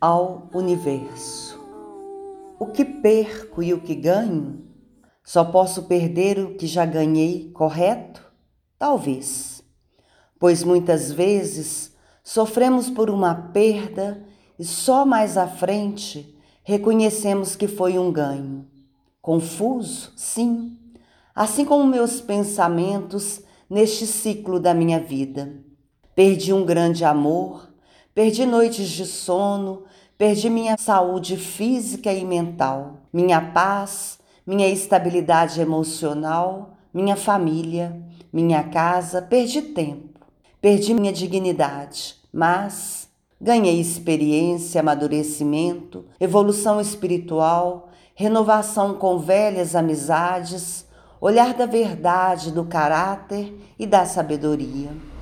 Ao universo. O que perco e o que ganho? Só posso perder o que já ganhei, correto? Talvez. Pois muitas vezes sofremos por uma perda e só mais à frente reconhecemos que foi um ganho. Confuso, sim, assim como meus pensamentos neste ciclo da minha vida. Perdi um grande amor, perdi noites de sono, perdi minha saúde física e mental, minha paz, minha estabilidade emocional, minha família, minha casa, perdi tempo, perdi minha dignidade, mas ganhei experiência, amadurecimento, evolução espiritual, renovação com velhas amizades, olhar da verdade, do caráter e da sabedoria.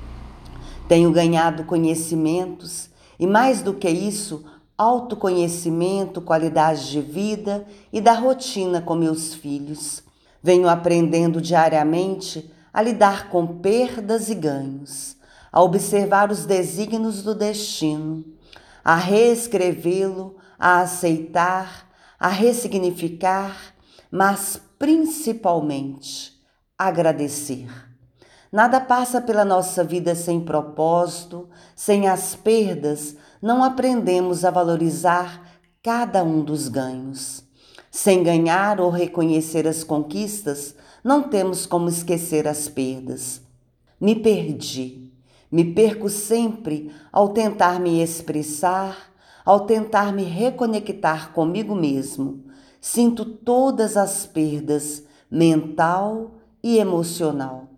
Tenho ganhado conhecimentos e, mais do que isso, autoconhecimento, qualidade de vida e da rotina com meus filhos. Venho aprendendo diariamente a lidar com perdas e ganhos, a observar os desígnios do destino, a reescrevê-lo, a aceitar, a ressignificar, mas principalmente agradecer. Nada passa pela nossa vida sem propósito, sem as perdas, não aprendemos a valorizar cada um dos ganhos. Sem ganhar ou reconhecer as conquistas, não temos como esquecer as perdas. Me perdi. Me perco sempre ao tentar me expressar, ao tentar me reconectar comigo mesmo. Sinto todas as perdas, mental e emocional.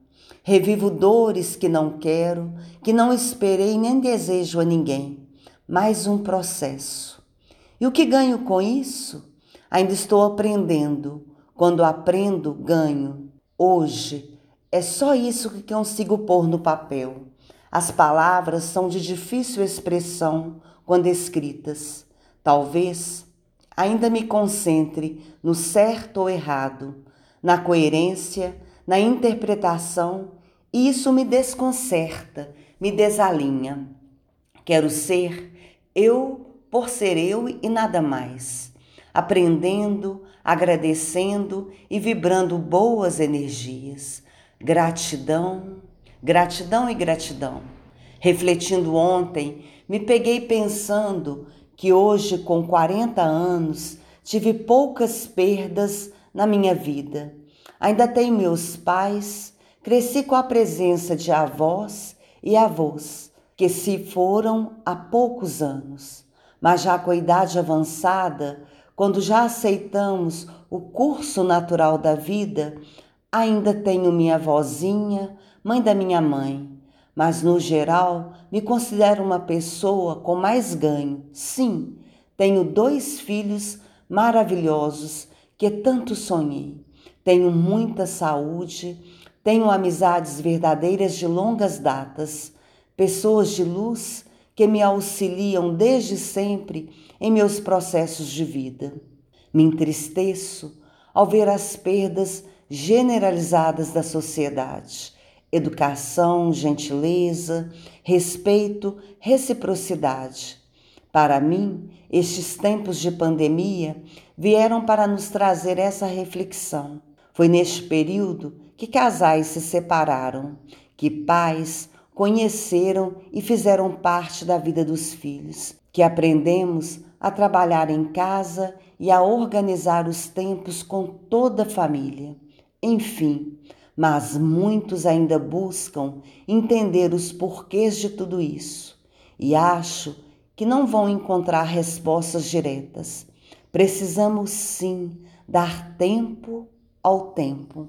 Revivo dores que não quero, que não esperei nem desejo a ninguém. Mais um processo. E o que ganho com isso? Ainda estou aprendendo. Quando aprendo, ganho. Hoje é só isso que consigo pôr no papel. As palavras são de difícil expressão quando escritas. Talvez ainda me concentre no certo ou errado, na coerência, na interpretação, e isso me desconcerta, me desalinha. Quero ser eu por ser eu e nada mais, aprendendo, agradecendo e vibrando boas energias. Gratidão, gratidão e gratidão. Refletindo ontem, me peguei pensando que hoje, com 40 anos, tive poucas perdas na minha vida. Ainda tenho meus pais, cresci com a presença de avós e avós, que se foram há poucos anos. Mas já com a idade avançada, quando já aceitamos o curso natural da vida, ainda tenho minha avózinha, mãe da minha mãe. Mas no geral, me considero uma pessoa com mais ganho. Sim, tenho dois filhos maravilhosos que tanto sonhei. Tenho muita saúde, tenho amizades verdadeiras de longas datas, pessoas de luz que me auxiliam desde sempre em meus processos de vida. Me entristeço ao ver as perdas generalizadas da sociedade. Educação, gentileza, respeito, reciprocidade. Para mim, estes tempos de pandemia vieram para nos trazer essa reflexão. Foi neste período que casais se separaram, que pais conheceram e fizeram parte da vida dos filhos, que aprendemos a trabalhar em casa e a organizar os tempos com toda a família. Enfim, mas muitos ainda buscam entender os porquês de tudo isso e acho que não vão encontrar respostas diretas. Precisamos sim dar tempo ao tempo.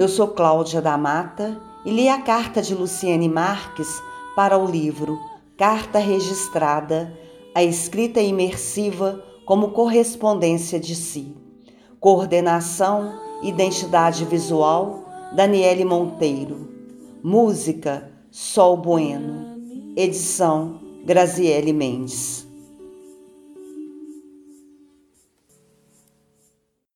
Eu sou Cláudia da Mata e li a carta de Luciane Marques para o livro Carta Registrada, a escrita imersiva como correspondência de si. Coordenação, identidade visual Daniele Monteiro. Música, Sol Bueno. Edição, Graziele Mendes.